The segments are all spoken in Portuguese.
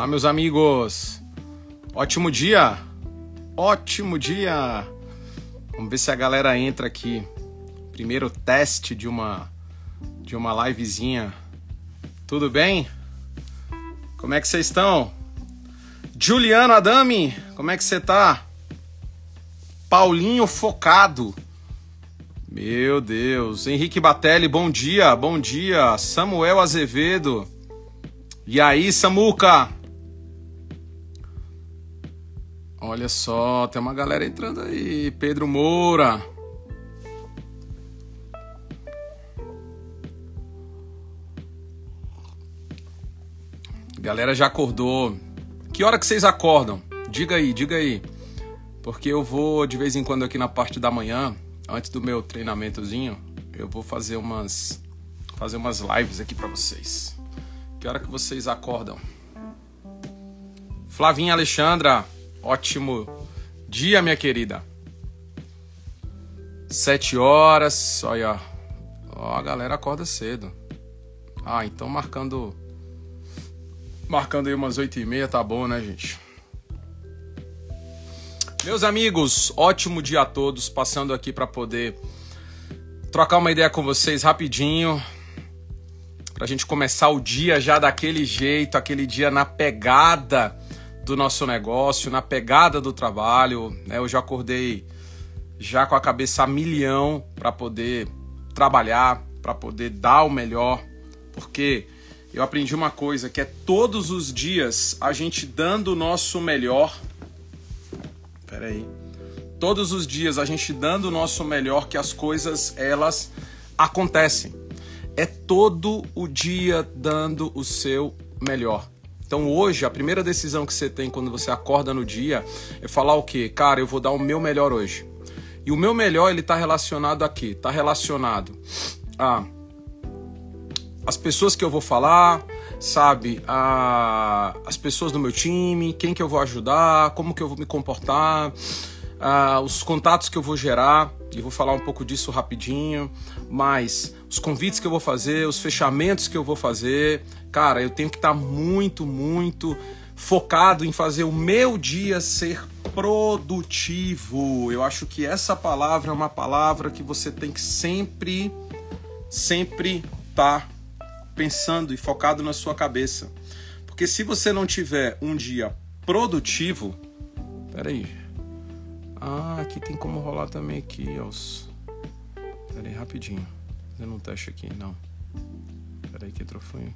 Olá, meus amigos. Ótimo dia. Ótimo dia. Vamos ver se a galera entra aqui. Primeiro teste de uma de uma livezinha. Tudo bem? Como é que vocês estão? Juliano Adami, como é que você tá? Paulinho Focado. Meu Deus. Henrique Batelli, bom dia, bom dia. Samuel Azevedo. E aí, Samuca? Olha só, tem uma galera entrando aí. Pedro Moura. Galera já acordou. Que hora que vocês acordam? Diga aí, diga aí. Porque eu vou de vez em quando aqui na parte da manhã, antes do meu treinamentozinho, eu vou fazer umas fazer umas lives aqui para vocês. Que hora que vocês acordam? Flavinha Alexandra, ótimo dia, minha querida. Sete horas, olha, ó, a galera acorda cedo. Ah, então marcando marcando aí umas oito e meia, tá bom, né, gente? Meus amigos, ótimo dia a todos, passando aqui para poder trocar uma ideia com vocês rapidinho, para a gente começar o dia já daquele jeito, aquele dia na pegada do nosso negócio, na pegada do trabalho. Né? Eu já acordei já com a cabeça a milhão para poder trabalhar, para poder dar o melhor, porque eu aprendi uma coisa que é todos os dias a gente dando o nosso melhor. Pera aí. Todos os dias a gente dando o nosso melhor que as coisas elas acontecem é todo o dia dando o seu melhor. Então hoje, a primeira decisão que você tem quando você acorda no dia é falar o quê? Cara, eu vou dar o meu melhor hoje. E o meu melhor, ele tá relacionado a quê? Tá relacionado a as pessoas que eu vou falar, sabe? A, as pessoas do meu time, quem que eu vou ajudar, como que eu vou me comportar, os contatos que eu vou gerar, e vou falar um pouco disso rapidinho, mas os convites que eu vou fazer, os fechamentos que eu vou fazer, cara, eu tenho que estar tá muito, muito focado em fazer o meu dia ser produtivo. Eu acho que essa palavra é uma palavra que você tem que sempre, sempre estar tá pensando e focado na sua cabeça. Porque se você não tiver um dia produtivo, peraí, ah, aqui tem como rolar também aqui, os. Pera aí, rapidinho. Fazendo um teste aqui, não. Pera aí que troféu.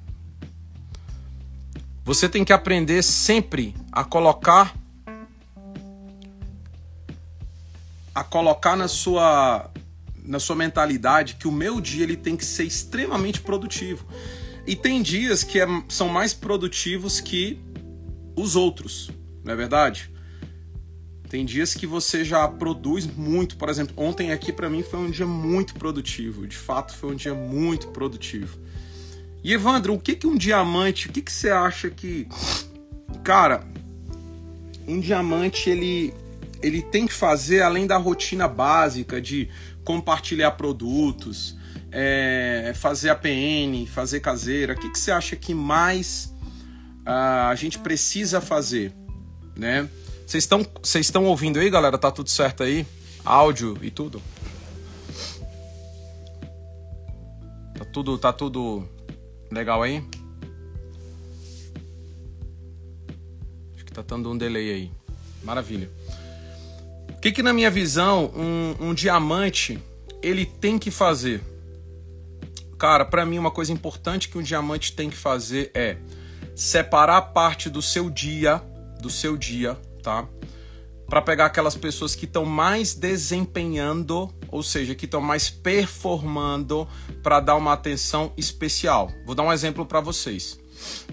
Você tem que aprender sempre a colocar a colocar na sua na sua mentalidade que o meu dia ele tem que ser extremamente produtivo. E tem dias que é, são mais produtivos que os outros, não é verdade? Tem dias que você já produz muito, por exemplo, ontem aqui para mim foi um dia muito produtivo, de fato foi um dia muito produtivo. E Evandro, o que que um diamante, o que que você acha que cara, um diamante ele ele tem que fazer além da rotina básica de compartilhar produtos, é, fazer APN, fazer caseira. O que, que você acha que mais uh, a gente precisa fazer, né? Vocês estão vocês estão ouvindo aí, galera? Tá tudo certo aí? Áudio e tudo? Tá tudo tá tudo legal aí? Acho que tá dando um delay aí. Maravilha. O que que na minha visão um, um diamante ele tem que fazer? Cara, para mim uma coisa importante que um diamante tem que fazer é separar parte do seu dia, do seu dia, tá? Para pegar aquelas pessoas que estão mais desempenhando, ou seja, que estão mais performando para dar uma atenção especial. Vou dar um exemplo para vocês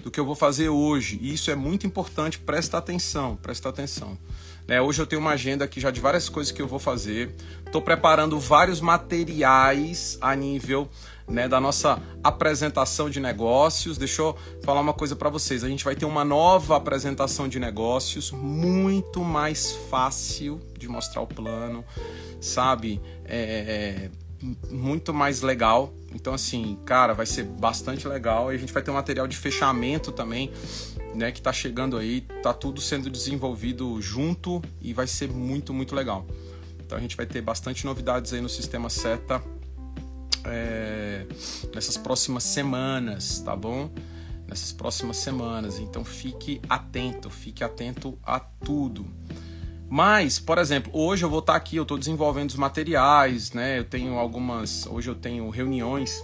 do que eu vou fazer hoje. E isso é muito importante, presta atenção, presta atenção. É, hoje eu tenho uma agenda aqui já de várias coisas que eu vou fazer. Estou preparando vários materiais a nível né, da nossa apresentação de negócios. Deixa eu falar uma coisa para vocês. A gente vai ter uma nova apresentação de negócios, muito mais fácil de mostrar o plano, sabe? É, muito mais legal. Então, assim, cara, vai ser bastante legal. E a gente vai ter um material de fechamento também né, que está chegando aí, tá tudo sendo desenvolvido junto e vai ser muito, muito legal. Então a gente vai ter bastante novidades aí no sistema SETA é, nessas próximas semanas, tá bom? Nessas próximas semanas. Então fique atento, fique atento a tudo. Mas, por exemplo, hoje eu vou estar aqui, eu estou desenvolvendo os materiais, né? Eu tenho algumas. Hoje eu tenho reuniões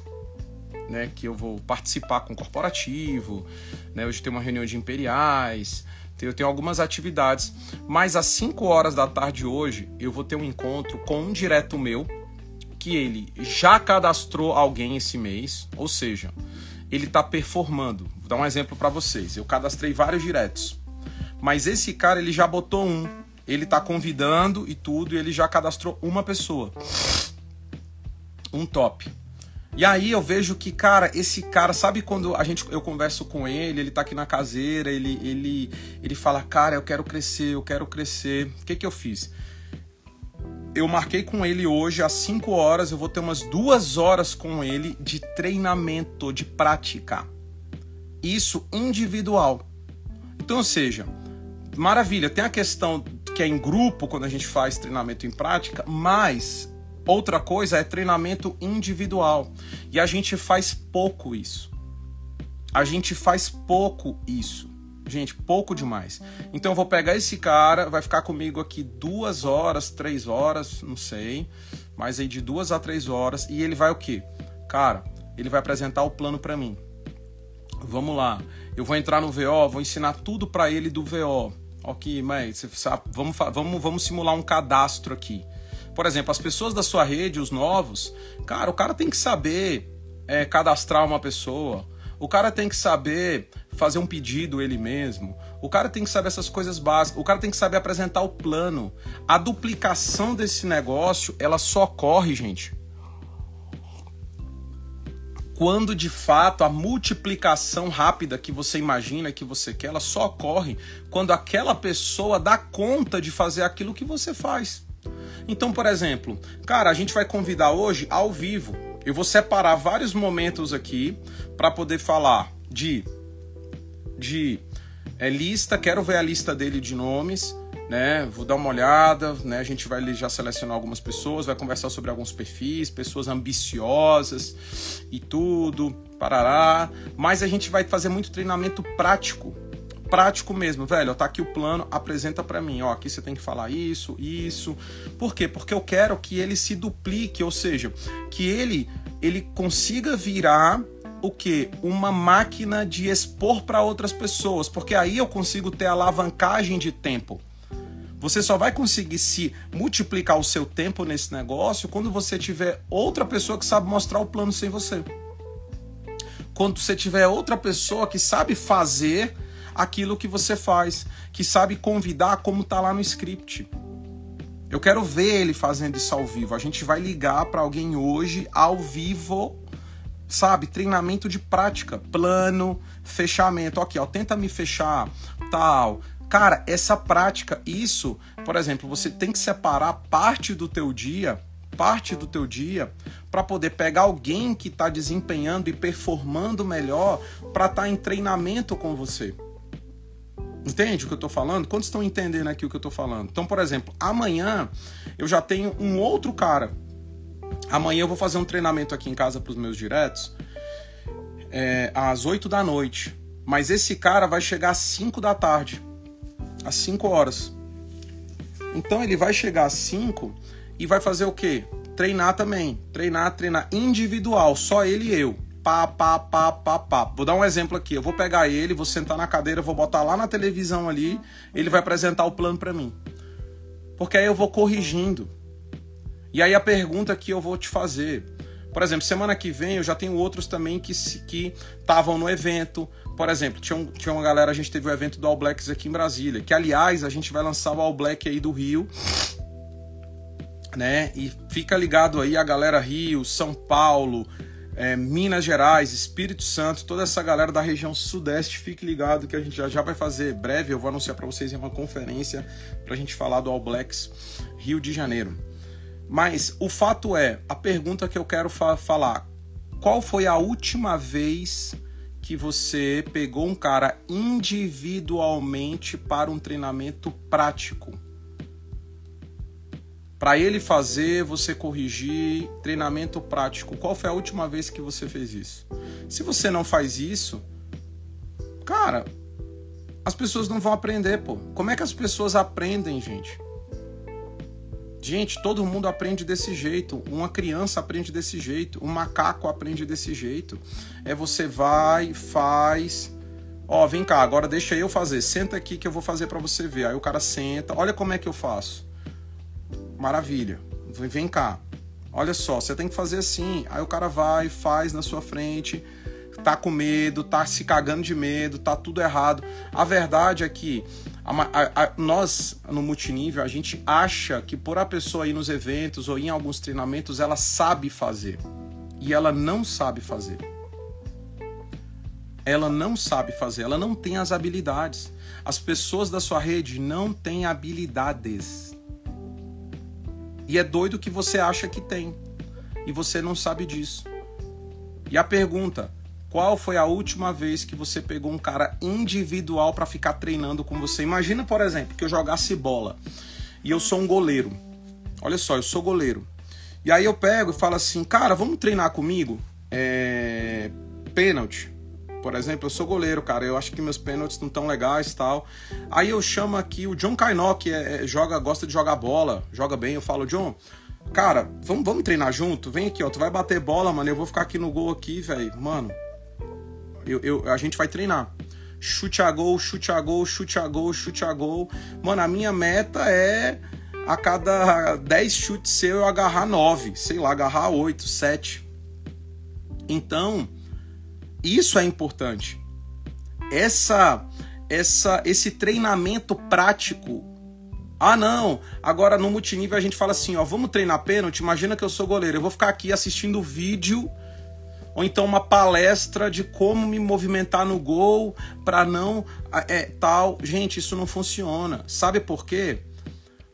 né, que eu vou participar com o corporativo, né, hoje tem uma reunião de imperiais, eu tenho algumas atividades, mas às 5 horas da tarde hoje eu vou ter um encontro com um direto meu, que ele já cadastrou alguém esse mês, ou seja, ele está performando. Vou dar um exemplo para vocês. Eu cadastrei vários diretos, mas esse cara ele já botou um, ele está convidando e tudo, e ele já cadastrou uma pessoa, um top. E aí eu vejo que, cara, esse cara, sabe quando a gente eu converso com ele, ele tá aqui na caseira, ele ele ele fala: "Cara, eu quero crescer, eu quero crescer". O que que eu fiz? Eu marquei com ele hoje às 5 horas, eu vou ter umas duas horas com ele de treinamento, de prática. Isso individual. Então, ou seja, maravilha, tem a questão que é em grupo quando a gente faz treinamento em prática, mas Outra coisa é treinamento individual. E a gente faz pouco isso. A gente faz pouco isso. Gente, pouco demais. Então eu vou pegar esse cara, vai ficar comigo aqui duas horas, três horas, não sei. Mas aí de duas a três horas. E ele vai o quê? Cara, ele vai apresentar o plano para mim. Vamos lá. Eu vou entrar no VO, vou ensinar tudo para ele do VO. Ok, mas vamos, vamos, vamos simular um cadastro aqui. Por exemplo, as pessoas da sua rede, os novos, cara, o cara tem que saber é, cadastrar uma pessoa. O cara tem que saber fazer um pedido ele mesmo. O cara tem que saber essas coisas básicas. O cara tem que saber apresentar o plano. A duplicação desse negócio, ela só ocorre, gente, quando de fato a multiplicação rápida que você imagina, que você quer, ela só ocorre quando aquela pessoa dá conta de fazer aquilo que você faz. Então, por exemplo, cara, a gente vai convidar hoje ao vivo. Eu vou separar vários momentos aqui para poder falar de de é, lista, quero ver a lista dele de nomes, né? Vou dar uma olhada, né? A gente vai já selecionar algumas pessoas, vai conversar sobre alguns perfis, pessoas ambiciosas e tudo, parará. Mas a gente vai fazer muito treinamento prático prático mesmo, velho. Tá aqui o plano, apresenta para mim. Ó, aqui você tem que falar isso, isso. Por quê? Porque eu quero que ele se duplique, ou seja, que ele ele consiga virar o que? Uma máquina de expor para outras pessoas, porque aí eu consigo ter alavancagem de tempo. Você só vai conseguir se multiplicar o seu tempo nesse negócio quando você tiver outra pessoa que sabe mostrar o plano sem você. Quando você tiver outra pessoa que sabe fazer aquilo que você faz, que sabe convidar como tá lá no script. Eu quero ver ele fazendo isso ao vivo. A gente vai ligar para alguém hoje ao vivo, sabe? Treinamento de prática, plano, fechamento. Aqui, ó, tenta me fechar, tal. Cara, essa prática, isso, por exemplo, você tem que separar parte do teu dia, parte do teu dia, para poder pegar alguém que está desempenhando e performando melhor para estar tá em treinamento com você. Entende o que eu estou falando? Quantos estão entendendo aqui o que eu estou falando? Então, por exemplo, amanhã eu já tenho um outro cara. Amanhã eu vou fazer um treinamento aqui em casa para os meus diretos é, às 8 da noite. Mas esse cara vai chegar às 5 da tarde. Às 5 horas. Então ele vai chegar às 5 e vai fazer o quê? Treinar também. Treinar, treinar individual, só ele e eu pá, pá, pá, pá, pá. Vou dar um exemplo aqui. Eu vou pegar ele, vou sentar na cadeira, vou botar lá na televisão ali, ele vai apresentar o plano para mim. Porque aí eu vou corrigindo. E aí a pergunta que eu vou te fazer, por exemplo, semana que vem eu já tenho outros também que que estavam no evento. Por exemplo, tinha, um, tinha uma galera, a gente teve o evento do All Blacks aqui em Brasília, que aliás a gente vai lançar o All Black aí do Rio né? E fica ligado aí a galera Rio, São Paulo, é, Minas Gerais, Espírito Santo, toda essa galera da região sudeste, fique ligado que a gente já, já vai fazer breve, eu vou anunciar para vocês em uma conferência para a gente falar do All Blacks Rio de Janeiro. Mas o fato é, a pergunta que eu quero fa falar, qual foi a última vez que você pegou um cara individualmente para um treinamento prático? Para ele fazer, você corrigir, treinamento prático. Qual foi a última vez que você fez isso? Se você não faz isso, cara, as pessoas não vão aprender, pô. Como é que as pessoas aprendem, gente? Gente, todo mundo aprende desse jeito. Uma criança aprende desse jeito. Um macaco aprende desse jeito. É você vai, faz. Ó, vem cá, agora deixa eu fazer. Senta aqui que eu vou fazer para você ver. Aí o cara senta. Olha como é que eu faço. Maravilha. Vem cá. Olha só, você tem que fazer assim. Aí o cara vai, faz na sua frente. Tá com medo, tá se cagando de medo, tá tudo errado. A verdade é que a, a, nós, no multinível, a gente acha que por a pessoa ir nos eventos ou em alguns treinamentos, ela sabe fazer. E ela não sabe fazer. Ela não sabe fazer, ela não tem as habilidades. As pessoas da sua rede não têm habilidades. E é doido que você acha que tem. E você não sabe disso. E a pergunta: qual foi a última vez que você pegou um cara individual para ficar treinando com você? Imagina, por exemplo, que eu jogasse bola e eu sou um goleiro. Olha só, eu sou goleiro. E aí eu pego e falo assim, cara, vamos treinar comigo? É... Pênalti. Por exemplo, eu sou goleiro, cara. Eu acho que meus pênaltis não tão legais tal. Aí eu chamo aqui o John Kainó, que é, é, joga, gosta de jogar bola, joga bem. Eu falo, John, cara, vamos, vamos treinar junto? Vem aqui, ó. Tu vai bater bola, mano. Eu vou ficar aqui no gol aqui, velho. Mano, eu, eu, a gente vai treinar. Chute a gol, chute a gol, chute a gol, chute a gol. Mano, a minha meta é a cada 10 chutes seu eu agarrar 9, sei lá, agarrar 8, 7. Então, isso é importante. Essa essa esse treinamento prático. Ah, não. Agora no multinível a gente fala assim, ó, vamos treinar pênalti. Imagina que eu sou goleiro, eu vou ficar aqui assistindo vídeo ou então uma palestra de como me movimentar no gol para não é tal. Gente, isso não funciona. Sabe por quê?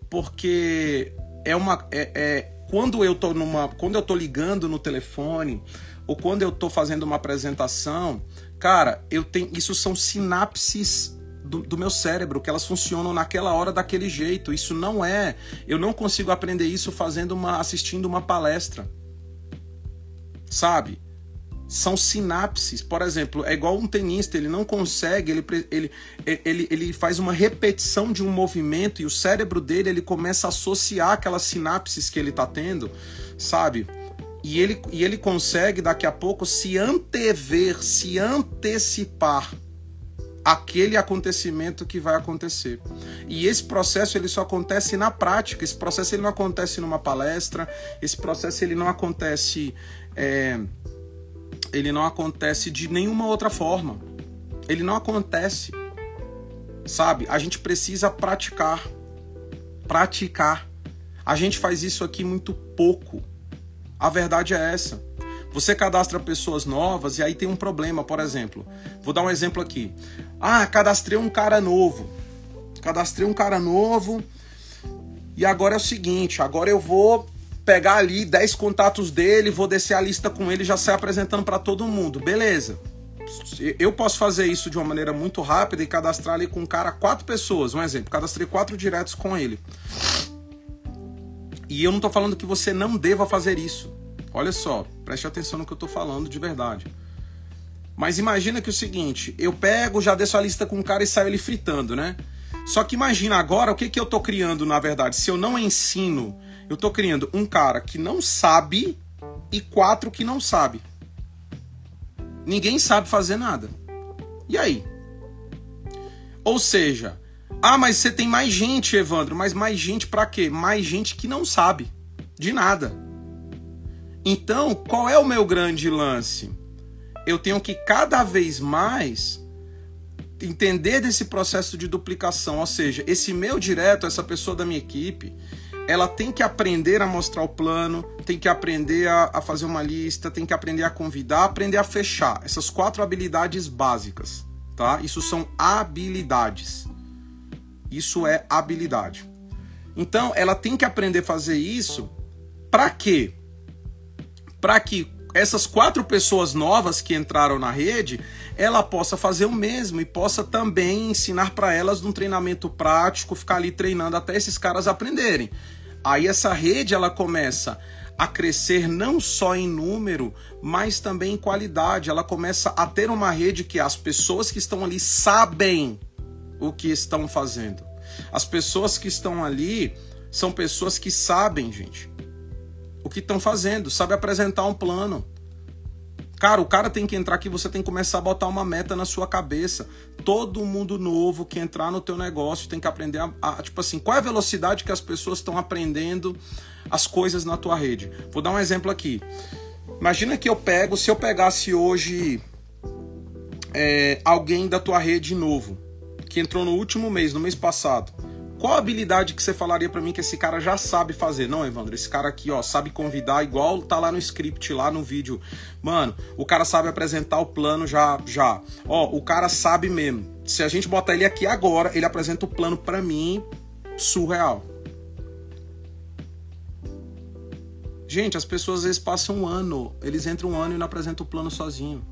Porque é uma é, é quando eu tô numa quando eu tô ligando no telefone ou quando eu tô fazendo uma apresentação, cara, eu tenho isso são sinapses do, do, meu cérebro, que elas funcionam naquela hora daquele jeito. Isso não é. Eu não consigo aprender isso fazendo uma. assistindo uma palestra. Sabe? São sinapses. Por exemplo, é igual um tenista, ele não consegue, ele, ele, ele, ele faz uma repetição de um movimento e o cérebro dele ele começa a associar aquelas sinapses que ele está tendo, sabe? E ele, e ele consegue daqui a pouco se antever, se antecipar aquele acontecimento que vai acontecer. E esse processo ele só acontece na prática. Esse processo ele não acontece numa palestra. Esse processo ele não acontece é, ele não acontece de nenhuma outra forma. Ele não acontece. Sabe? A gente precisa praticar. Praticar. A gente faz isso aqui muito pouco. A verdade é essa. Você cadastra pessoas novas e aí tem um problema, por exemplo. Vou dar um exemplo aqui. Ah, cadastrei um cara novo. Cadastrei um cara novo. E agora é o seguinte, agora eu vou pegar ali 10 contatos dele, vou descer a lista com ele já sair apresentando para todo mundo. Beleza. Eu posso fazer isso de uma maneira muito rápida e cadastrar ali com um cara quatro pessoas. Um exemplo, cadastrei quatro diretos com ele. E eu não estou falando que você não deva fazer isso. Olha só, preste atenção no que eu estou falando de verdade. Mas imagina que é o seguinte, eu pego, já desço a lista com um cara e saio ele fritando, né? Só que imagina agora o que, que eu estou criando na verdade. Se eu não ensino eu tô criando um cara que não sabe e quatro que não sabe. Ninguém sabe fazer nada. E aí? Ou seja, ah, mas você tem mais gente, Evandro, mas mais gente para quê? Mais gente que não sabe de nada. Então, qual é o meu grande lance? Eu tenho que cada vez mais entender desse processo de duplicação, ou seja, esse meu direto, essa pessoa da minha equipe, ela tem que aprender a mostrar o plano, tem que aprender a, a, fazer uma lista, tem que aprender a convidar, aprender a fechar. Essas quatro habilidades básicas, tá? Isso são habilidades. Isso é habilidade. Então, ela tem que aprender a fazer isso para quê? Para que essas quatro pessoas novas que entraram na rede, ela possa fazer o mesmo e possa também ensinar para elas num treinamento prático, ficar ali treinando até esses caras aprenderem. Aí essa rede ela começa a crescer não só em número, mas também em qualidade. Ela começa a ter uma rede que as pessoas que estão ali sabem o que estão fazendo. As pessoas que estão ali são pessoas que sabem, gente, o que estão fazendo, sabe apresentar um plano. Cara, o cara tem que entrar aqui, você tem que começar a botar uma meta na sua cabeça. Todo mundo novo que entrar no teu negócio tem que aprender a, a tipo assim, qual é a velocidade que as pessoas estão aprendendo as coisas na tua rede. Vou dar um exemplo aqui. Imagina que eu pego, se eu pegasse hoje é, alguém da tua rede novo, que entrou no último mês, no mês passado. Qual habilidade que você falaria para mim que esse cara já sabe fazer? Não, Evandro, esse cara aqui, ó, sabe convidar igual tá lá no script, lá no vídeo. Mano, o cara sabe apresentar o plano já, já. Ó, o cara sabe mesmo. Se a gente botar ele aqui agora, ele apresenta o plano para mim surreal. Gente, as pessoas às vezes passam um ano, eles entram um ano e não apresentam o plano sozinho.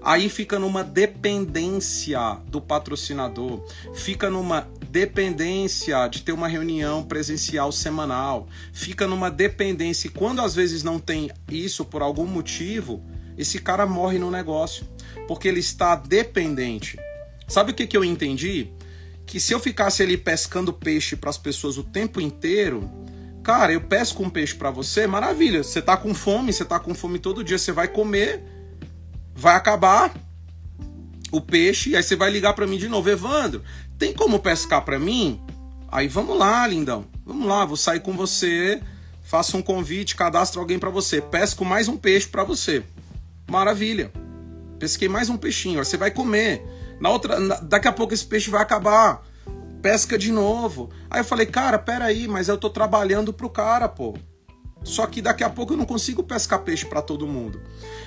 Aí fica numa dependência do patrocinador, fica numa dependência de ter uma reunião presencial semanal, fica numa dependência. E quando às vezes não tem isso por algum motivo, esse cara morre no negócio, porque ele está dependente. Sabe o que, que eu entendi? Que se eu ficasse ali pescando peixe para as pessoas o tempo inteiro, cara, eu pesco um peixe para você, maravilha. Você tá com fome, você tá com fome todo dia, você vai comer vai acabar o peixe, e aí você vai ligar para mim de novo, Evandro, tem como pescar para mim? Aí vamos lá, lindão. Vamos lá, vou sair com você, faço um convite, cadastro alguém para você, pesco mais um peixe para você. Maravilha. Pesquei mais um peixinho, você vai comer. Na outra, daqui a pouco esse peixe vai acabar. Pesca de novo. Aí eu falei, cara, peraí, mas eu tô trabalhando pro cara, pô. Só que daqui a pouco eu não consigo pescar peixe para todo mundo.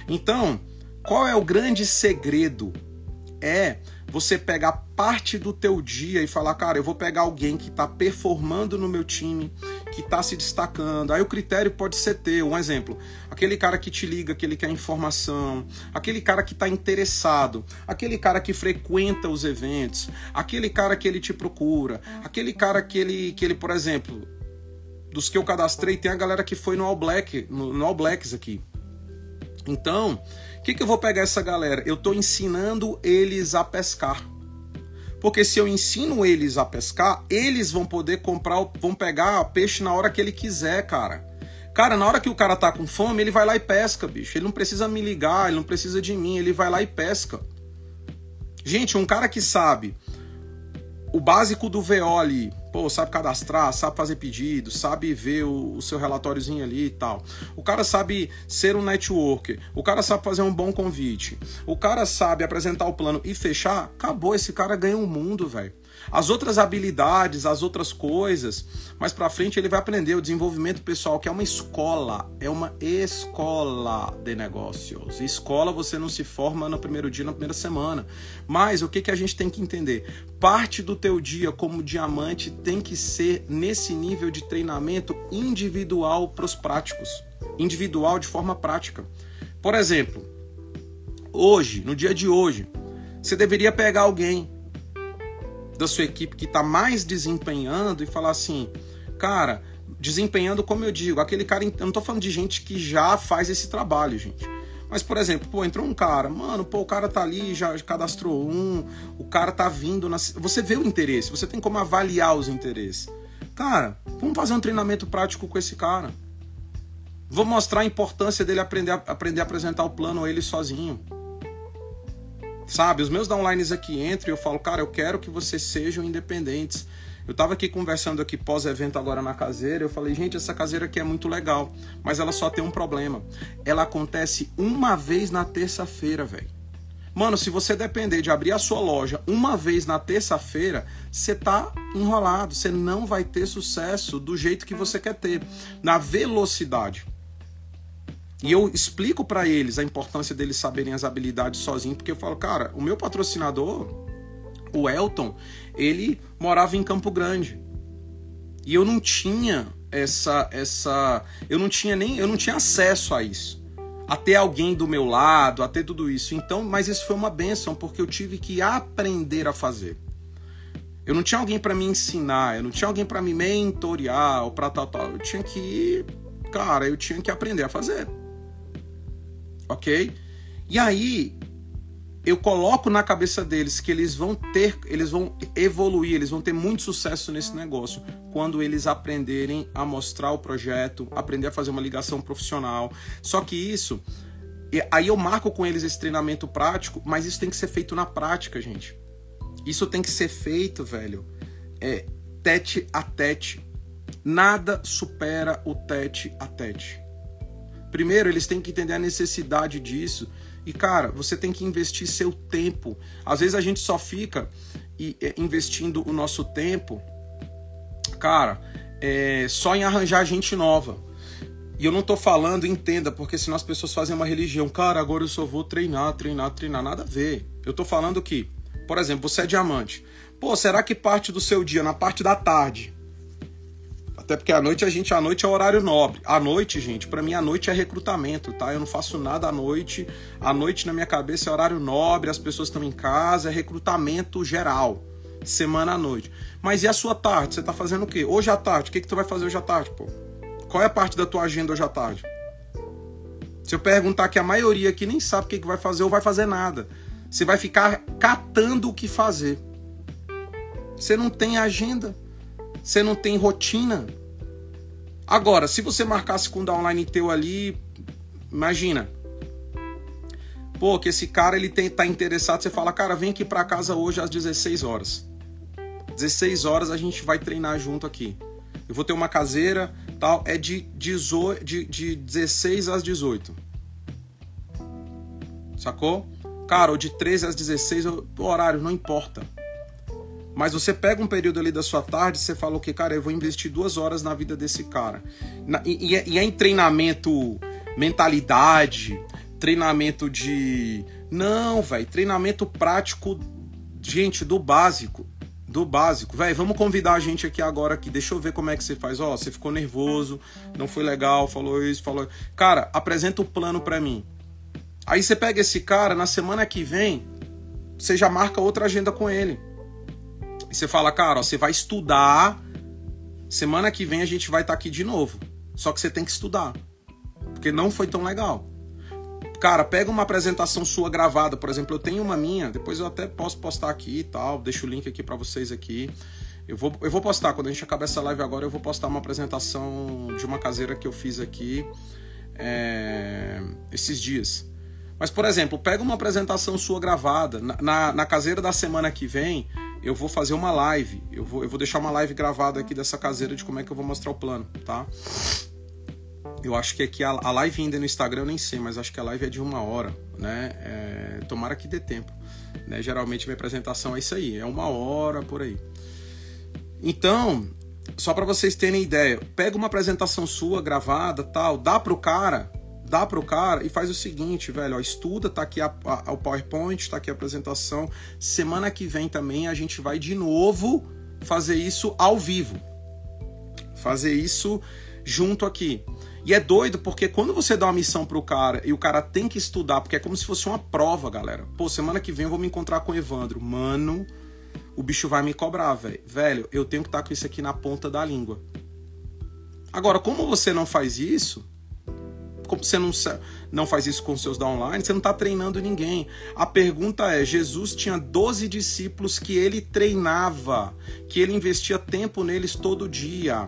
Então, qual é o grande segredo? É você pegar parte do teu dia e falar, cara, eu vou pegar alguém que está performando no meu time, que está se destacando. Aí o critério pode ser ter um exemplo, aquele cara que te liga, que ele quer informação, aquele cara que está interessado, aquele cara que frequenta os eventos, aquele cara que ele te procura, aquele cara que ele, que ele, por exemplo, dos que eu cadastrei, tem a galera que foi no All Black, no, no All Blacks aqui. Então, o que, que eu vou pegar essa galera? Eu estou ensinando eles a pescar. Porque se eu ensino eles a pescar, eles vão poder comprar, vão pegar peixe na hora que ele quiser, cara. Cara, na hora que o cara tá com fome, ele vai lá e pesca, bicho. Ele não precisa me ligar, ele não precisa de mim, ele vai lá e pesca. Gente, um cara que sabe o básico do VO ali, pô, sabe cadastrar, sabe fazer pedido, sabe ver o, o, seu relatóriozinho ali e tal. O cara sabe ser um networker, o cara sabe fazer um bom convite, o cara sabe apresentar o plano e fechar, acabou, esse cara ganha o um mundo, velho. As outras habilidades, as outras coisas, mais para frente ele vai aprender o desenvolvimento pessoal, que é uma escola, é uma escola de negócios. Escola você não se forma no primeiro dia, na primeira semana. Mas o que, que a gente tem que entender? Parte do teu dia como diamante tem que ser nesse nível de treinamento individual para os práticos, individual de forma prática. Por exemplo, hoje, no dia de hoje, você deveria pegar alguém da sua equipe que está mais desempenhando e falar assim, cara, desempenhando como eu digo, aquele cara, eu não estou falando de gente que já faz esse trabalho, gente. Mas, por exemplo, pô, entrou um cara, mano, pô, o cara tá ali, já cadastrou um, o cara tá vindo. Na... Você vê o interesse, você tem como avaliar os interesses. Cara, vamos fazer um treinamento prático com esse cara. Vou mostrar a importância dele aprender a, aprender a apresentar o plano a ele sozinho. Sabe, os meus downlines aqui entram e eu falo, cara, eu quero que vocês sejam independentes. Eu estava aqui conversando aqui pós-evento agora na caseira, eu falei, gente, essa caseira aqui é muito legal, mas ela só tem um problema. Ela acontece uma vez na terça-feira, velho. Mano, se você depender de abrir a sua loja uma vez na terça-feira, você tá enrolado, você não vai ter sucesso do jeito que você quer ter, na velocidade. E eu explico para eles a importância deles saberem as habilidades sozinhos, porque eu falo, cara, o meu patrocinador, o Elton, ele morava em Campo Grande. E eu não tinha essa essa eu não tinha nem eu não tinha acesso a isso. a ter alguém do meu lado, a ter tudo isso. Então, mas isso foi uma benção porque eu tive que aprender a fazer. Eu não tinha alguém para me ensinar, eu não tinha alguém para me mentorear ou para tal tal. Eu tinha que, cara, eu tinha que aprender a fazer. OK? E aí, eu coloco na cabeça deles que eles vão ter, eles vão evoluir, eles vão ter muito sucesso nesse negócio quando eles aprenderem a mostrar o projeto, aprender a fazer uma ligação profissional. Só que isso, aí eu marco com eles esse treinamento prático, mas isso tem que ser feito na prática, gente. Isso tem que ser feito, velho, é tete a tete. Nada supera o tete a tete. Primeiro, eles têm que entender a necessidade disso e cara, você tem que investir seu tempo. Às vezes a gente só fica é, investindo o nosso tempo, cara, é, só em arranjar gente nova. E eu não tô falando, entenda, porque senão as pessoas fazem uma religião. Cara, agora eu só vou treinar, treinar, treinar. Nada a ver. Eu tô falando que, por exemplo, você é diamante. Pô, será que parte do seu dia, na parte da tarde, até porque a noite a gente, a noite é horário nobre. A noite, gente, para mim a noite é recrutamento, tá? Eu não faço nada à noite. A noite na minha cabeça é horário nobre, as pessoas estão em casa, é recrutamento geral. Semana à noite. Mas e a sua tarde? Você tá fazendo o quê? Hoje à tarde, o que, que tu vai fazer hoje à tarde, pô? Qual é a parte da tua agenda hoje à tarde? Se eu perguntar que a maioria aqui nem sabe o que, que vai fazer ou vai fazer nada. Você vai ficar catando o que fazer. Você não tem agenda. Você não tem rotina. Agora, se você marcasse com o downline teu ali, imagina. Pô, que esse cara ele tem, tá interessado, você fala, cara, vem aqui para casa hoje às 16 horas. 16 horas a gente vai treinar junto aqui. Eu vou ter uma caseira, tal, é de, 18, de, de 16 às 18. Sacou? Cara, ou de 13 às 16, o horário não importa. Mas você pega um período ali da sua tarde e você fala o que, cara, eu vou investir duas horas na vida desse cara. E, e, é em treinamento, mentalidade, treinamento de. Não, velho, treinamento prático, gente, do básico. Do básico. Velho, vamos convidar a gente aqui agora aqui. Deixa eu ver como é que você faz. Ó, você ficou nervoso, não foi legal, falou isso, falou. Cara, apresenta o plano para mim. Aí você pega esse cara, na semana que vem, você já marca outra agenda com ele. E você fala, cara, ó, você vai estudar. Semana que vem a gente vai estar tá aqui de novo. Só que você tem que estudar. Porque não foi tão legal. Cara, pega uma apresentação sua gravada, por exemplo, eu tenho uma minha, depois eu até posso postar aqui e tal, deixo o link aqui para vocês aqui. Eu vou, eu vou postar, quando a gente acabar essa live agora, eu vou postar uma apresentação de uma caseira que eu fiz aqui é, esses dias. Mas, por exemplo, pega uma apresentação sua gravada. Na, na, na caseira da semana que vem, eu vou fazer uma live. Eu vou, eu vou deixar uma live gravada aqui dessa caseira de como é que eu vou mostrar o plano, tá? Eu acho que aqui a, a live ainda no Instagram eu nem sei, mas acho que a live é de uma hora, né? É, tomara que dê tempo. Né? Geralmente minha apresentação é isso aí, é uma hora por aí. Então, só para vocês terem ideia, pega uma apresentação sua gravada, tal, dá pro cara dá pro cara e faz o seguinte, velho, ó, estuda, tá aqui a, a, o PowerPoint, tá aqui a apresentação. Semana que vem também a gente vai de novo fazer isso ao vivo. Fazer isso junto aqui. E é doido porque quando você dá uma missão pro cara e o cara tem que estudar, porque é como se fosse uma prova, galera. Pô, semana que vem eu vou me encontrar com o Evandro. Mano, o bicho vai me cobrar, velho. Velho, eu tenho que estar tá com isso aqui na ponta da língua. Agora, como você não faz isso, como você não, não faz isso com seus downlines, você não está treinando ninguém. A pergunta é: Jesus tinha 12 discípulos que ele treinava, que ele investia tempo neles todo dia.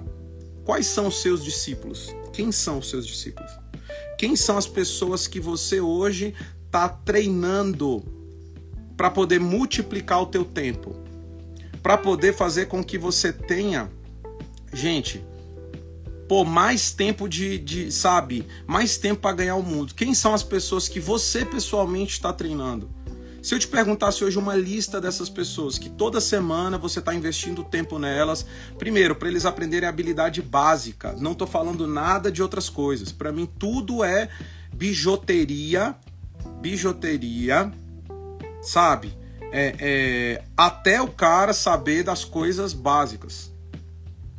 Quais são os seus discípulos? Quem são os seus discípulos? Quem são as pessoas que você hoje está treinando para poder multiplicar o teu tempo? Para poder fazer com que você tenha. Gente, pô, mais tempo de, de sabe, mais tempo para ganhar o mundo. Quem são as pessoas que você pessoalmente está treinando? Se eu te perguntasse hoje uma lista dessas pessoas que toda semana você está investindo tempo nelas, primeiro, para eles aprenderem a habilidade básica, não estou falando nada de outras coisas. Para mim, tudo é bijuteria, bijuteria, sabe? É, é, até o cara saber das coisas básicas.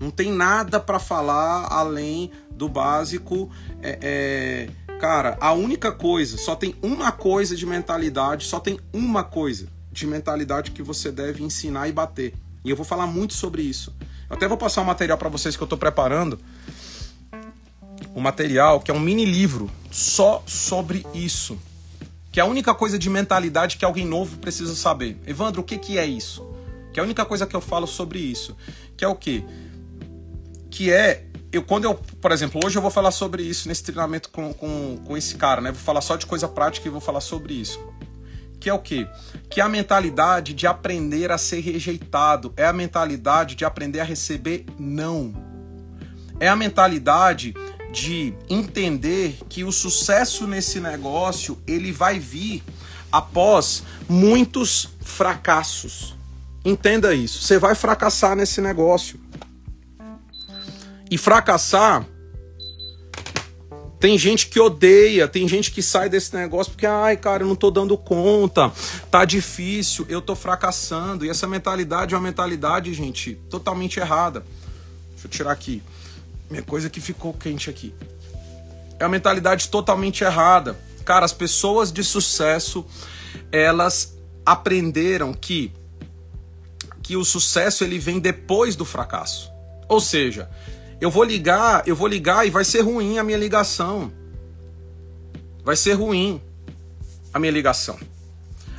Não tem nada para falar além do básico. É, é, Cara, a única coisa, só tem uma coisa de mentalidade, só tem uma coisa de mentalidade que você deve ensinar e bater. E eu vou falar muito sobre isso. Eu até vou passar um material para vocês que eu estou preparando. Um material que é um mini livro só sobre isso. Que é a única coisa de mentalidade que alguém novo precisa saber. Evandro, o que, que é isso? Que é a única coisa que eu falo sobre isso. Que é o quê? Que é eu quando eu, por exemplo, hoje eu vou falar sobre isso nesse treinamento com, com, com esse cara, né? Vou falar só de coisa prática e vou falar sobre isso. Que é o quê? Que é a mentalidade de aprender a ser rejeitado, é a mentalidade de aprender a receber não. É a mentalidade de entender que o sucesso nesse negócio, ele vai vir após muitos fracassos. Entenda isso. Você vai fracassar nesse negócio. E fracassar, tem gente que odeia, tem gente que sai desse negócio porque, ai, cara, eu não tô dando conta, tá difícil, eu tô fracassando. E essa mentalidade é uma mentalidade, gente, totalmente errada. Deixa eu tirar aqui. Minha coisa que ficou quente aqui. É uma mentalidade totalmente errada. Cara, as pessoas de sucesso, elas aprenderam que que o sucesso ele vem depois do fracasso. Ou seja, eu vou ligar, eu vou ligar e vai ser ruim a minha ligação. Vai ser ruim a minha ligação.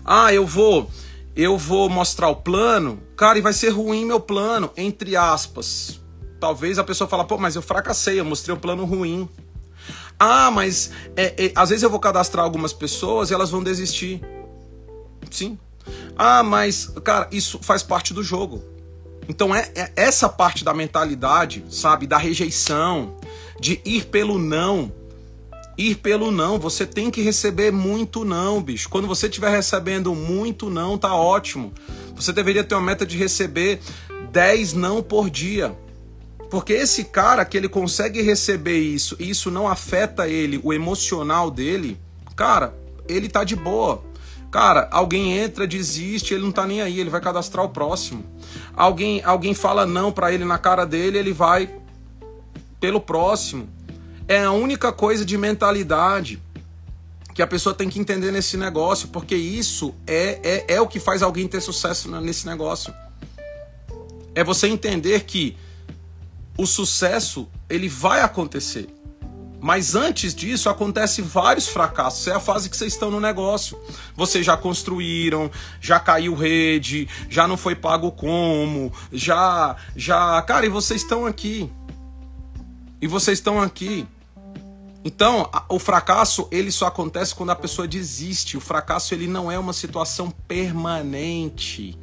Ah, eu vou, eu vou mostrar o plano, cara, e vai ser ruim meu plano, entre aspas. Talvez a pessoa fala, pô, mas eu fracassei, eu mostrei o plano ruim. Ah, mas é, é, às vezes eu vou cadastrar algumas pessoas e elas vão desistir. Sim. Ah, mas, cara, isso faz parte do jogo. Então é, é, essa parte da mentalidade, sabe, da rejeição, de ir pelo não. Ir pelo não, você tem que receber muito não, bicho. Quando você estiver recebendo muito não, tá ótimo. Você deveria ter uma meta de receber 10 não por dia. Porque esse cara que ele consegue receber isso e isso não afeta ele, o emocional dele, cara, ele tá de boa. Cara, alguém entra, desiste, ele não tá nem aí, ele vai cadastrar o próximo. Alguém, alguém fala não para ele na cara dele, ele vai pelo próximo. É a única coisa de mentalidade que a pessoa tem que entender nesse negócio, porque isso é, é, é o que faz alguém ter sucesso nesse negócio. É você entender que o sucesso ele vai acontecer. Mas antes disso, acontece vários fracassos. É a fase que vocês estão no negócio. Vocês já construíram, já caiu rede, já não foi pago como, já, já, cara, e vocês estão aqui. E vocês estão aqui. Então, o fracasso, ele só acontece quando a pessoa desiste. O fracasso, ele não é uma situação permanente.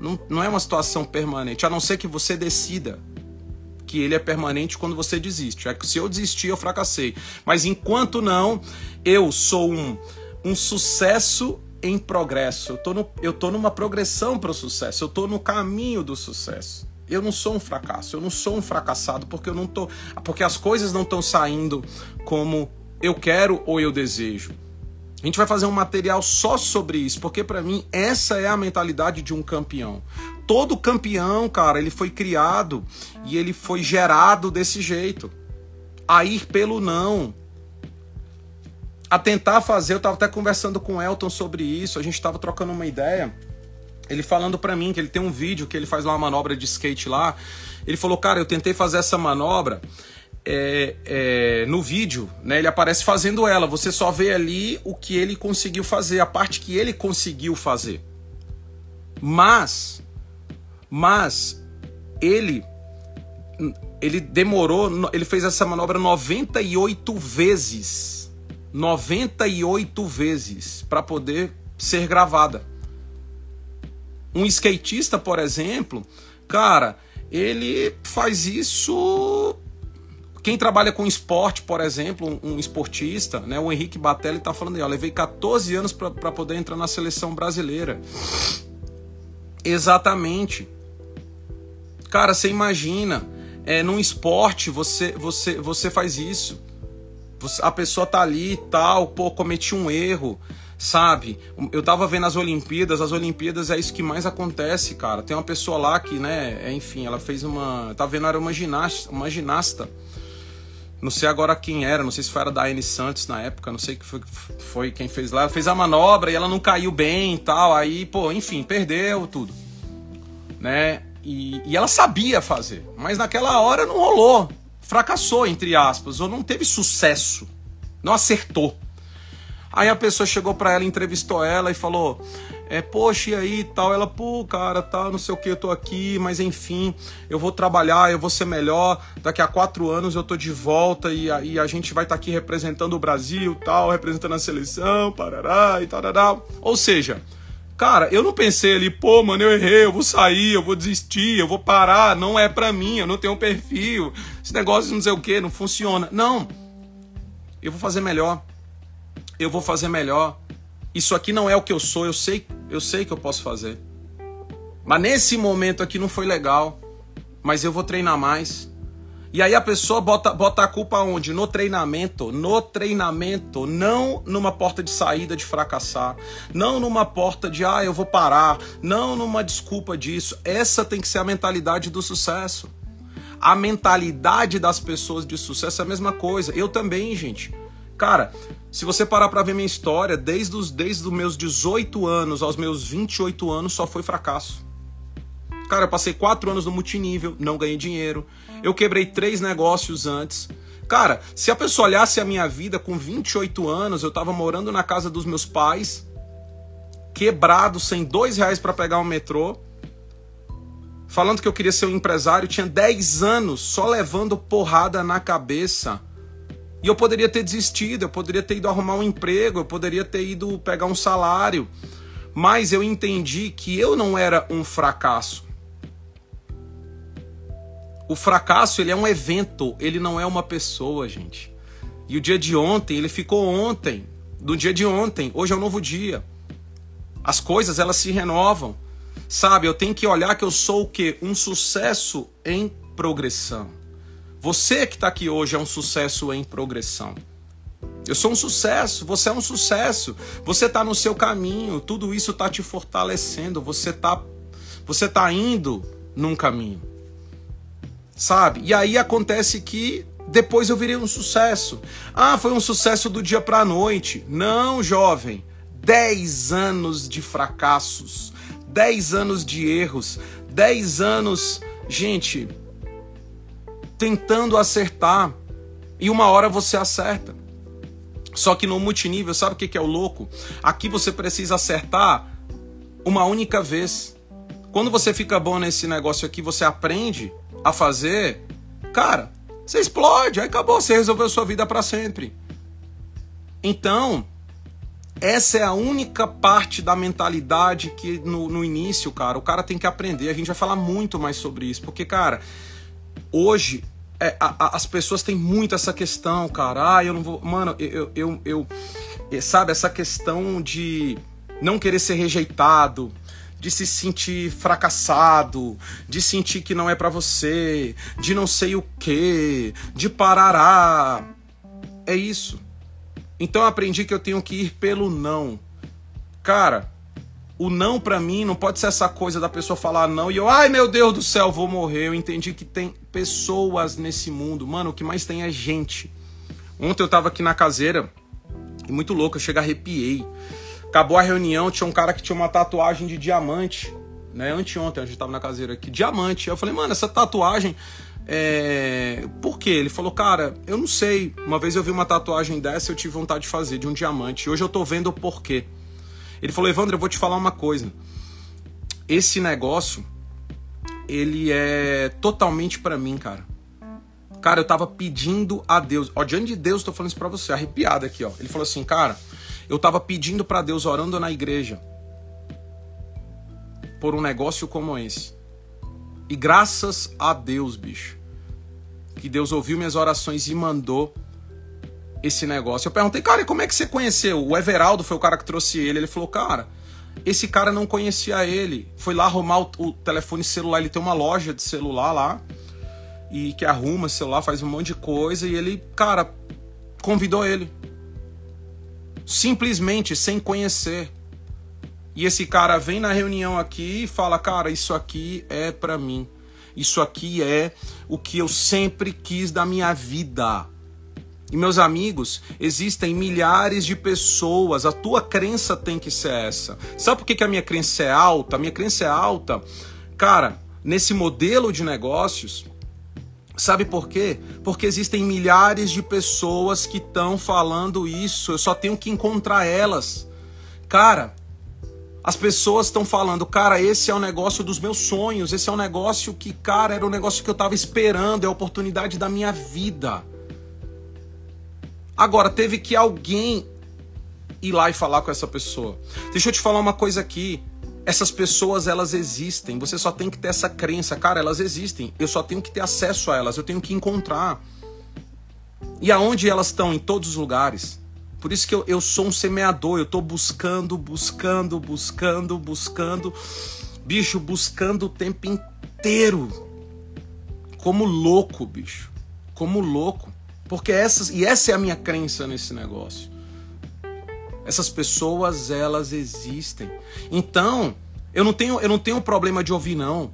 Não, não é uma situação permanente, a não ser que você decida que ele é permanente quando você desiste. É que se eu desistir, eu fracassei. Mas enquanto não, eu sou um, um sucesso em progresso. Eu tô, no, eu tô numa progressão para o sucesso. Eu tô no caminho do sucesso. Eu não sou um fracasso. Eu não sou um fracassado porque eu não tô, porque as coisas não estão saindo como eu quero ou eu desejo. A gente vai fazer um material só sobre isso, porque para mim essa é a mentalidade de um campeão todo campeão, cara, ele foi criado e ele foi gerado desse jeito. A ir pelo não. A tentar fazer, eu tava até conversando com o Elton sobre isso, a gente tava trocando uma ideia. Ele falando para mim que ele tem um vídeo que ele faz lá uma manobra de skate lá. Ele falou, cara, eu tentei fazer essa manobra é, é, no vídeo, né? Ele aparece fazendo ela. Você só vê ali o que ele conseguiu fazer, a parte que ele conseguiu fazer. Mas mas ele ele demorou, ele fez essa manobra 98 vezes. 98 vezes para poder ser gravada. Um skatista, por exemplo, cara, ele faz isso quem trabalha com esporte, por exemplo, um, esportista, né, o Henrique Batelli está falando aí, ó, levei 14 anos para poder entrar na seleção brasileira. Exatamente. Cara, você imagina, é, num esporte você, você, você faz isso. A pessoa tá ali e tal, pô, cometi um erro, sabe? Eu tava vendo as Olimpíadas, as Olimpíadas é isso que mais acontece, cara. Tem uma pessoa lá que, né, é, enfim, ela fez uma. Tá vendo, era uma ginasta, uma ginasta Não sei agora quem era, não sei se foi a Daiane Santos na época, não sei que foi, foi quem fez lá. Ela fez a manobra e ela não caiu bem e tal. Aí, pô, enfim, perdeu tudo. Né? E, e ela sabia fazer, mas naquela hora não rolou. Fracassou, entre aspas, ou não teve sucesso. Não acertou. Aí a pessoa chegou para ela, entrevistou ela e falou: é, poxa, e aí tal? Ela, pô, cara, tal, não sei o que, eu tô aqui, mas enfim, eu vou trabalhar, eu vou ser melhor. Daqui a quatro anos eu tô de volta e, e a gente vai estar tá aqui representando o Brasil, tal, representando a seleção, parará e tal, tal. Ou seja, cara, eu não pensei ali, pô, mano, eu errei, eu vou sair, eu vou desistir, eu vou parar, não é pra mim, eu não tenho perfil, esse negócio não sei o que, não funciona. Não, eu vou fazer melhor, eu vou fazer melhor isso aqui não é o que eu sou, eu sei, eu sei que eu posso fazer. Mas nesse momento aqui não foi legal, mas eu vou treinar mais. E aí a pessoa bota, bota a culpa onde? No treinamento, no treinamento, não numa porta de saída de fracassar, não numa porta de ah, eu vou parar, não numa desculpa disso. Essa tem que ser a mentalidade do sucesso. A mentalidade das pessoas de sucesso é a mesma coisa. Eu também, gente. Cara, se você parar para ver minha história, desde os, desde os meus 18 anos aos meus 28 anos, só foi fracasso. Cara, eu passei quatro anos no multinível, não ganhei dinheiro. Eu quebrei três negócios antes. Cara, se a pessoa olhasse a minha vida com 28 anos, eu tava morando na casa dos meus pais, quebrado, sem dois reais para pegar um metrô, falando que eu queria ser um empresário, tinha 10 anos só levando porrada na cabeça e eu poderia ter desistido, eu poderia ter ido arrumar um emprego, eu poderia ter ido pegar um salário. Mas eu entendi que eu não era um fracasso. O fracasso, ele é um evento, ele não é uma pessoa, gente. E o dia de ontem, ele ficou ontem, do dia de ontem. Hoje é um novo dia. As coisas, elas se renovam. Sabe, eu tenho que olhar que eu sou o quê? Um sucesso em progressão. Você que está aqui hoje é um sucesso em progressão. Eu sou um sucesso, você é um sucesso. Você está no seu caminho, tudo isso está te fortalecendo. Você está você tá indo num caminho. Sabe? E aí acontece que depois eu virei um sucesso. Ah, foi um sucesso do dia para a noite. Não, jovem. Dez anos de fracassos, dez anos de erros, dez anos. Gente, tentando acertar e uma hora você acerta. Só que no multinível, sabe o que é o louco? Aqui você precisa acertar uma única vez. Quando você fica bom nesse negócio aqui, você aprende a fazer, cara, você explode, aí acabou, você resolveu sua vida para sempre. Então, essa é a única parte da mentalidade que no, no início, cara, o cara tem que aprender. A gente vai falar muito mais sobre isso, porque, cara, hoje é, a, a, as pessoas têm muito essa questão, cara. Ah, eu não vou. Mano, eu, eu, eu, eu, Sabe, essa questão de não querer ser rejeitado, de se sentir fracassado, de sentir que não é para você, de não sei o que, de parará. É isso. Então eu aprendi que eu tenho que ir pelo não. Cara, o não para mim não pode ser essa coisa da pessoa falar não e eu, ai meu Deus do céu, vou morrer. Eu entendi que tem pessoas nesse mundo. Mano, o que mais tem é gente. Ontem eu tava aqui na caseira e muito louco, eu chego arrepiei. Acabou a reunião, tinha um cara que tinha uma tatuagem de diamante, né? Anteontem a gente tava na caseira aqui, diamante. Eu falei, mano, essa tatuagem é... Por quê? Ele falou, cara, eu não sei. Uma vez eu vi uma tatuagem dessa, eu tive vontade de fazer, de um diamante. E hoje eu tô vendo o porquê. Ele falou: Evandro, eu vou te falar uma coisa. Esse negócio, ele é totalmente para mim, cara. Cara, eu tava pedindo a Deus. Ó, diante de Deus, tô falando isso pra você, arrepiado aqui, ó. Ele falou assim, cara, eu tava pedindo para Deus, orando na igreja, por um negócio como esse. E graças a Deus, bicho, que Deus ouviu minhas orações e mandou esse negócio. Eu perguntei, cara, como é que você conheceu? O Everaldo foi o cara que trouxe ele. Ele falou, cara, esse cara não conhecia ele. Foi lá arrumar o, o telefone celular. Ele tem uma loja de celular lá. E que arruma celular, faz um monte de coisa. E ele, cara, convidou ele. Simplesmente, sem conhecer. E esse cara vem na reunião aqui e fala, cara, isso aqui é para mim. Isso aqui é o que eu sempre quis da minha vida E meus amigos, existem milhares de pessoas, a tua crença tem que ser essa. Sabe por que, que a minha crença é alta? A minha crença é alta, cara, nesse modelo de negócios. Sabe por quê? Porque existem milhares de pessoas que estão falando isso, eu só tenho que encontrar elas. Cara, as pessoas estão falando, cara, esse é o negócio dos meus sonhos, esse é o negócio que, cara, era o negócio que eu estava esperando, é a oportunidade da minha vida. Agora, teve que alguém ir lá e falar com essa pessoa. Deixa eu te falar uma coisa aqui. Essas pessoas, elas existem. Você só tem que ter essa crença. Cara, elas existem. Eu só tenho que ter acesso a elas. Eu tenho que encontrar. E aonde elas estão? Em todos os lugares. Por isso que eu, eu sou um semeador. Eu estou buscando, buscando, buscando, buscando. Bicho, buscando o tempo inteiro. Como louco, bicho. Como louco. Porque essas, e essa é a minha crença nesse negócio. Essas pessoas, elas existem. Então, eu não tenho, eu não tenho problema de ouvir não.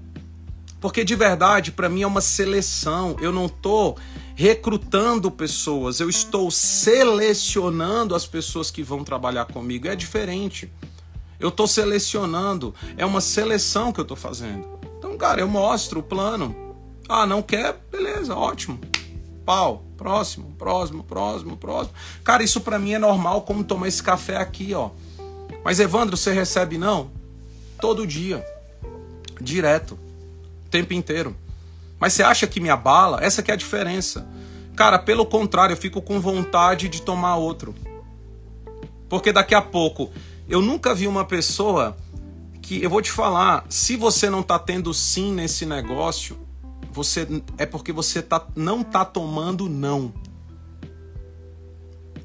Porque de verdade, para mim é uma seleção. Eu não tô recrutando pessoas, eu estou selecionando as pessoas que vão trabalhar comigo. É diferente. Eu estou selecionando, é uma seleção que eu estou fazendo. Então, cara, eu mostro o plano. Ah, não quer? Beleza, ótimo. Pau. Próximo, próximo, próximo, próximo. Cara, isso para mim é normal como tomar esse café aqui, ó. Mas Evandro, você recebe não? Todo dia. Direto. O tempo inteiro. Mas você acha que me abala? Essa que é a diferença. Cara, pelo contrário, eu fico com vontade de tomar outro. Porque daqui a pouco, eu nunca vi uma pessoa que eu vou te falar, se você não tá tendo sim nesse negócio, você é porque você tá, não tá tomando não.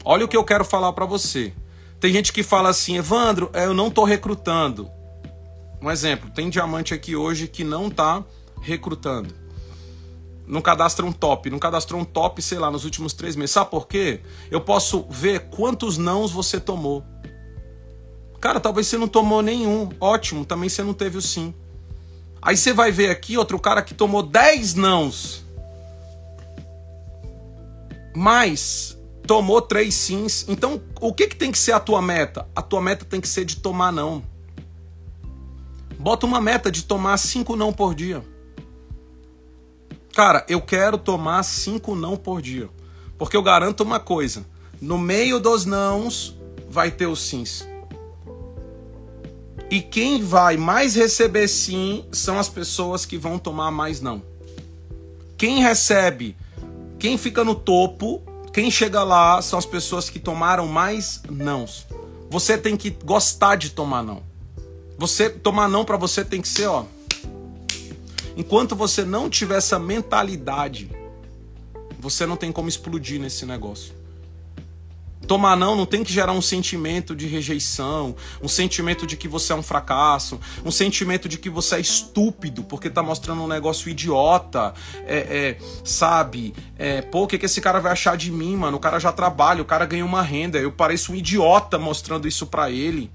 Olha o que eu quero falar para você. Tem gente que fala assim, Evandro, é, eu não tô recrutando. Um exemplo, tem diamante aqui hoje que não tá recrutando. Não cadastra um top, não cadastrou um top, sei lá, nos últimos três meses. Sabe por quê? Eu posso ver quantos nãos você tomou. Cara, talvez você não tomou nenhum. Ótimo, também você não teve o sim. Aí você vai ver aqui outro cara que tomou 10 nãos. Mas tomou três sims. Então, o que, que tem que ser a tua meta? A tua meta tem que ser de tomar não. Bota uma meta de tomar cinco não por dia. Cara, eu quero tomar cinco não por dia. Porque eu garanto uma coisa: no meio dos nãos vai ter os sims. E quem vai mais receber sim são as pessoas que vão tomar mais não. Quem recebe, quem fica no topo, quem chega lá são as pessoas que tomaram mais nãos. Você tem que gostar de tomar não. Você tomar não para você tem que ser, ó. Enquanto você não tiver essa mentalidade, você não tem como explodir nesse negócio. Tomar não não tem que gerar um sentimento de rejeição, um sentimento de que você é um fracasso, um sentimento de que você é estúpido porque tá mostrando um negócio idiota, é, é sabe? É, pô, o que, que esse cara vai achar de mim, mano? O cara já trabalha, o cara ganha uma renda, eu pareço um idiota mostrando isso pra ele.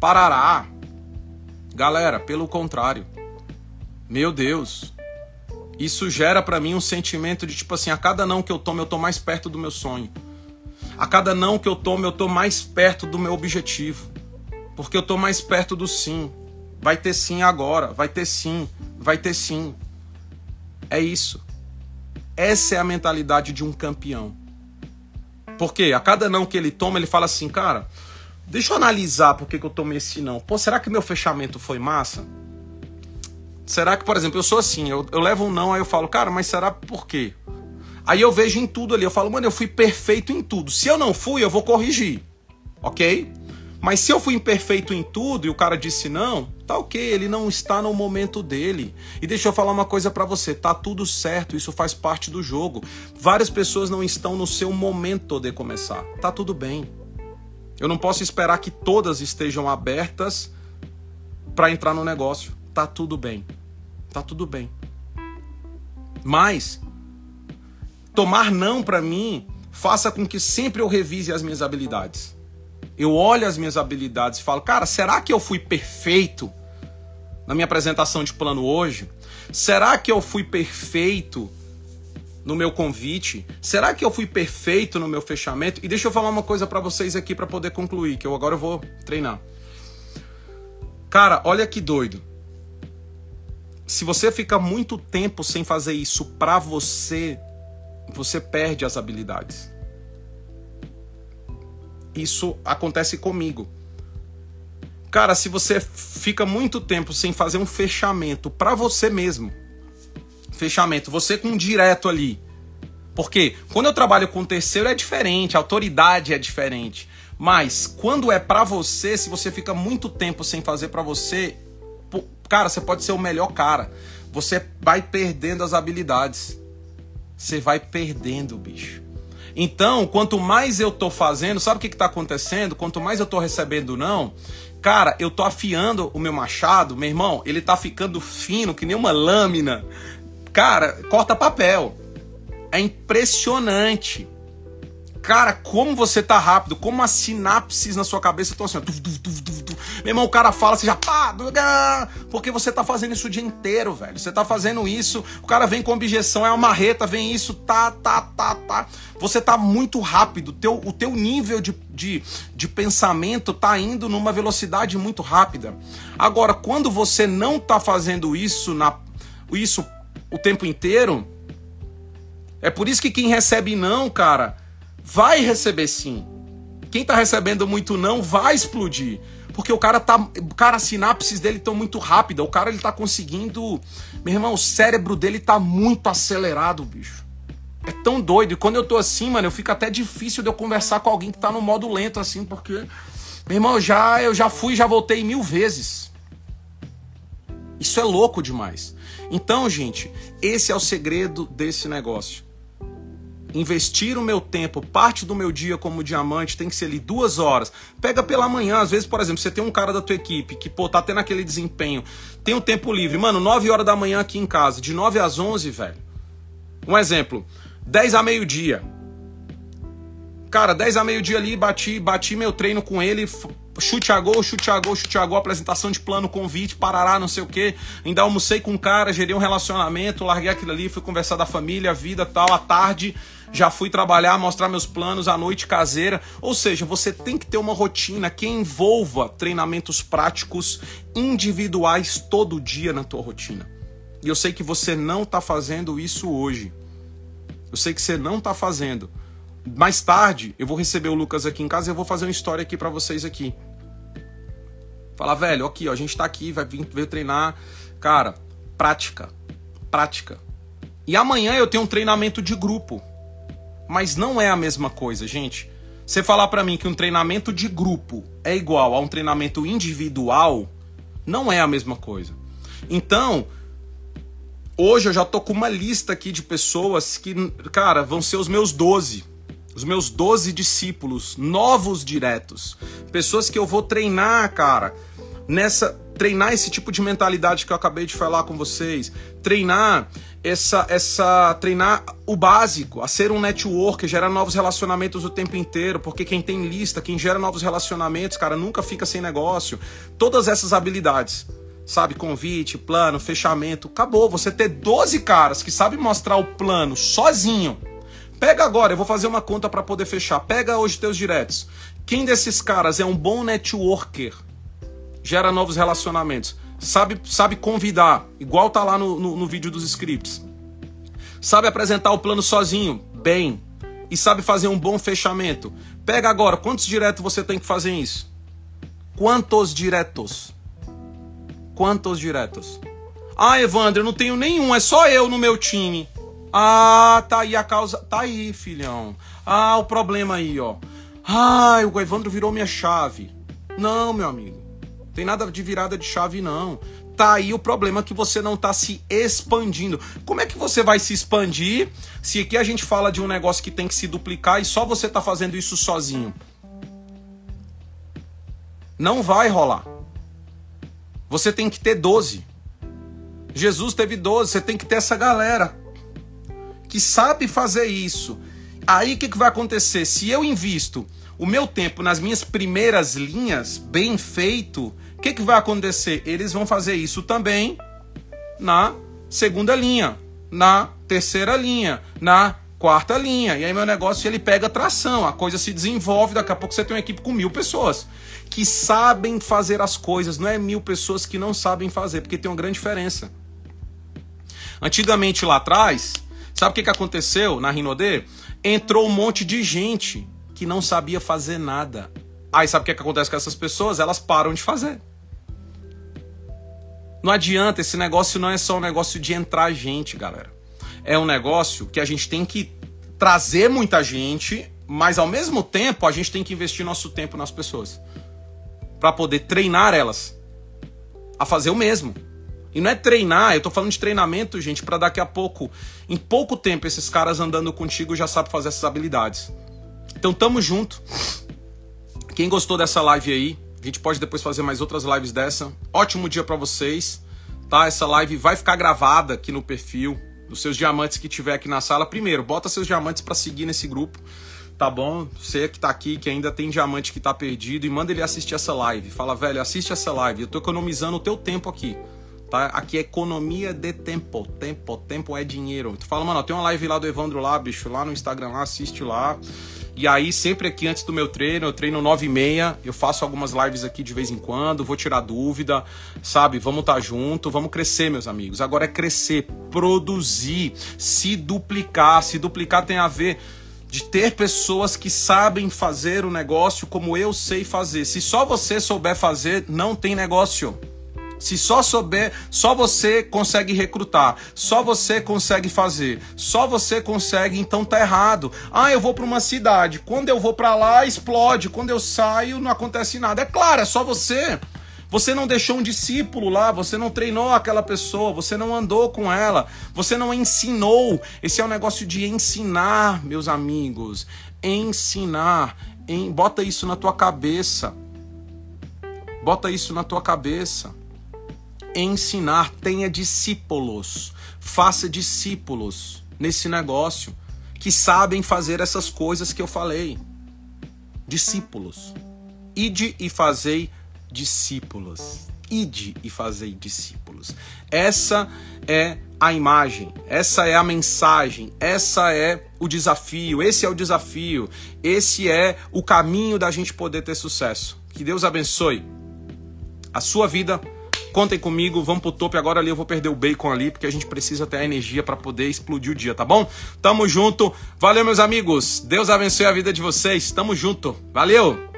Parará. Galera, pelo contrário. Meu Deus. Isso gera para mim um sentimento de tipo assim, a cada não que eu tomo, eu tô mais perto do meu sonho. A cada não que eu tomo, eu tô mais perto do meu objetivo. Porque eu tô mais perto do sim. Vai ter sim agora, vai ter sim, vai ter sim. É isso. Essa é a mentalidade de um campeão. Porque a cada não que ele toma, ele fala assim, cara, deixa eu analisar por que eu tomei esse não. Pô, será que meu fechamento foi massa? Será que, por exemplo, eu sou assim, eu, eu levo um não, aí eu falo, cara, mas será por quê? Aí eu vejo em tudo ali, eu falo, mano, eu fui perfeito em tudo. Se eu não fui, eu vou corrigir. Ok? Mas se eu fui imperfeito em tudo e o cara disse não, tá ok, ele não está no momento dele. E deixa eu falar uma coisa para você, tá tudo certo, isso faz parte do jogo. Várias pessoas não estão no seu momento de começar. Tá tudo bem. Eu não posso esperar que todas estejam abertas para entrar no negócio. Tá tudo bem. Tá tudo bem. Mas Tomar não para mim faça com que sempre eu revise as minhas habilidades. Eu olho as minhas habilidades e falo, cara, será que eu fui perfeito na minha apresentação de plano hoje? Será que eu fui perfeito no meu convite? Será que eu fui perfeito no meu fechamento? E deixa eu falar uma coisa para vocês aqui para poder concluir, que eu agora vou treinar. Cara, olha que doido. Se você fica muito tempo sem fazer isso para você, você perde as habilidades. Isso acontece comigo. Cara, se você fica muito tempo sem fazer um fechamento para você mesmo, fechamento, você com um direto ali. Porque quando eu trabalho com terceiro é diferente, a autoridade é diferente. Mas quando é para você, se você fica muito tempo sem fazer para você, cara, você pode ser o melhor cara. Você vai perdendo as habilidades. Você vai perdendo, bicho. Então, quanto mais eu tô fazendo, sabe o que, que tá acontecendo? Quanto mais eu tô recebendo não, cara, eu tô afiando o meu machado, meu irmão, ele tá ficando fino, que nem uma lâmina. Cara, corta papel. É impressionante. Cara, como você tá rápido, como as sinapses na sua cabeça estão assim, ó, Meu irmão, o cara fala, você já pá, porque você tá fazendo isso o dia inteiro, velho. Você tá fazendo isso, o cara vem com objeção, é uma marreta, vem isso, tá, tá, tá, tá. Você tá muito rápido, teu, o teu nível de, de, de pensamento tá indo numa velocidade muito rápida. Agora, quando você não tá fazendo isso, na, isso o tempo inteiro, é por isso que quem recebe não, cara, vai receber sim. Quem tá recebendo muito não vai explodir. Porque o cara tá. Cara, as sinapses dele estão muito rápidas. O cara ele tá conseguindo. Meu irmão, o cérebro dele tá muito acelerado, bicho. É tão doido. E quando eu tô assim, mano, eu fico até difícil de eu conversar com alguém que tá no modo lento, assim, porque. Meu irmão, já, eu já fui já voltei mil vezes. Isso é louco demais. Então, gente, esse é o segredo desse negócio investir o meu tempo, parte do meu dia como diamante tem que ser ali duas horas. Pega pela manhã, às vezes, por exemplo, você tem um cara da tua equipe que, pô, tá tendo aquele desempenho, tem um tempo livre. Mano, 9 horas da manhã aqui em casa, de 9 às 11, velho. Um exemplo, 10 a meio-dia. Cara, 10 a meio-dia ali, bati, bati meu treino com ele, chute a gol, chute a gol, chute a gol, apresentação de plano, convite, parará, não sei o quê. Ainda almocei com um cara, gerei um relacionamento, larguei aquilo ali, fui conversar da família, vida, tal, à tarde já fui trabalhar, mostrar meus planos à noite caseira. Ou seja, você tem que ter uma rotina que envolva treinamentos práticos individuais todo dia na tua rotina. E eu sei que você não está fazendo isso hoje. Eu sei que você não está fazendo. Mais tarde, eu vou receber o Lucas aqui em casa e eu vou fazer uma história aqui para vocês aqui. Falar, velho, aqui, ó, a gente tá aqui, vai vir, veio treinar. Cara, prática. Prática. E amanhã eu tenho um treinamento de grupo. Mas não é a mesma coisa, gente. Você falar para mim que um treinamento de grupo é igual a um treinamento individual, não é a mesma coisa. Então, hoje eu já tô com uma lista aqui de pessoas que, cara, vão ser os meus 12. Os meus 12 discípulos, novos diretos. Pessoas que eu vou treinar, cara, nessa treinar esse tipo de mentalidade que eu acabei de falar com vocês, treinar essa, essa treinar o básico, a ser um network, gera novos relacionamentos o tempo inteiro, porque quem tem lista, quem gera novos relacionamentos, cara, nunca fica sem negócio. Todas essas habilidades, sabe, convite, plano, fechamento, acabou. Você ter 12 caras que sabem mostrar o plano sozinho. Pega agora, eu vou fazer uma conta para poder fechar. Pega hoje teus diretos. Quem desses caras é um bom networker? Gera novos relacionamentos sabe, sabe convidar, igual tá lá no, no, no vídeo dos scripts. Sabe apresentar o plano sozinho, bem. E sabe fazer um bom fechamento. Pega agora, quantos diretos você tem que fazer isso? Quantos diretos? Quantos diretos? Ah, Evandro, eu não tenho nenhum, é só eu no meu time. Ah, tá aí a causa. Tá aí, filhão. Ah, o problema aí, ó. Ah, o Evandro virou minha chave. Não, meu amigo. Tem nada de virada de chave, não. Tá aí o problema que você não tá se expandindo. Como é que você vai se expandir se aqui a gente fala de um negócio que tem que se duplicar e só você tá fazendo isso sozinho? Não vai rolar. Você tem que ter 12. Jesus teve 12, você tem que ter essa galera que sabe fazer isso. Aí o que, que vai acontecer? Se eu invisto o meu tempo nas minhas primeiras linhas, bem feito, o que, que vai acontecer? Eles vão fazer isso também na segunda linha. na terceira linha, na quarta linha. E aí meu negócio ele pega tração, a coisa se desenvolve, daqui a pouco você tem uma equipe com mil pessoas que sabem fazer as coisas, não é mil pessoas que não sabem fazer, porque tem uma grande diferença. Antigamente lá atrás, sabe o que, que aconteceu na Rinodê? Entrou um monte de gente que não sabia fazer nada. Aí sabe o que, que acontece com essas pessoas? Elas param de fazer. Não adianta, esse negócio não é só um negócio de entrar gente, galera. É um negócio que a gente tem que trazer muita gente, mas ao mesmo tempo a gente tem que investir nosso tempo nas pessoas para poder treinar elas a fazer o mesmo. E não é treinar, eu tô falando de treinamento, gente, para daqui a pouco, em pouco tempo, esses caras andando contigo já sabem fazer essas habilidades. Então tamo junto. Quem gostou dessa live aí, a gente pode depois fazer mais outras lives dessa. Ótimo dia para vocês, tá? Essa live vai ficar gravada aqui no perfil dos seus diamantes que tiver aqui na sala. Primeiro, bota seus diamantes para seguir nesse grupo tá bom? Você que tá aqui, que ainda tem diamante que tá perdido, e manda ele assistir essa live. Fala, velho, assiste essa live. Eu tô economizando o teu tempo aqui. Tá? Aqui é economia de tempo. Tempo, tempo é dinheiro. Tu fala, mano, tem uma live lá do Evandro lá, bicho, lá no Instagram lá, assiste lá. E aí, sempre aqui antes do meu treino, eu treino 9 e meia, eu faço algumas lives aqui de vez em quando, vou tirar dúvida, sabe? Vamos estar tá junto, vamos crescer, meus amigos. Agora é crescer, produzir, se duplicar. Se duplicar tem a ver de ter pessoas que sabem fazer o negócio como eu sei fazer. Se só você souber fazer, não tem negócio. Se só souber, só você consegue recrutar, só você consegue fazer, só você consegue, então tá errado. Ah, eu vou para uma cidade, quando eu vou para lá explode, quando eu saio não acontece nada. É claro, é só você. Você não deixou um discípulo lá, você não treinou aquela pessoa, você não andou com ela, você não ensinou. Esse é um negócio de ensinar, meus amigos. Ensinar. Em, bota isso na tua cabeça. Bota isso na tua cabeça. Ensinar, tenha discípulos. Faça discípulos nesse negócio que sabem fazer essas coisas que eu falei. Discípulos. Ide e fazei discípulos. Ide e fazei discípulos. Essa é a imagem, essa é a mensagem, essa é o desafio, esse é o desafio, esse é o caminho da gente poder ter sucesso. Que Deus abençoe a sua vida. Contem comigo, vamos pro topo. Agora ali eu vou perder o bacon ali, porque a gente precisa ter a energia para poder explodir o dia, tá bom? Tamo junto. Valeu, meus amigos. Deus abençoe a vida de vocês. Tamo junto. Valeu!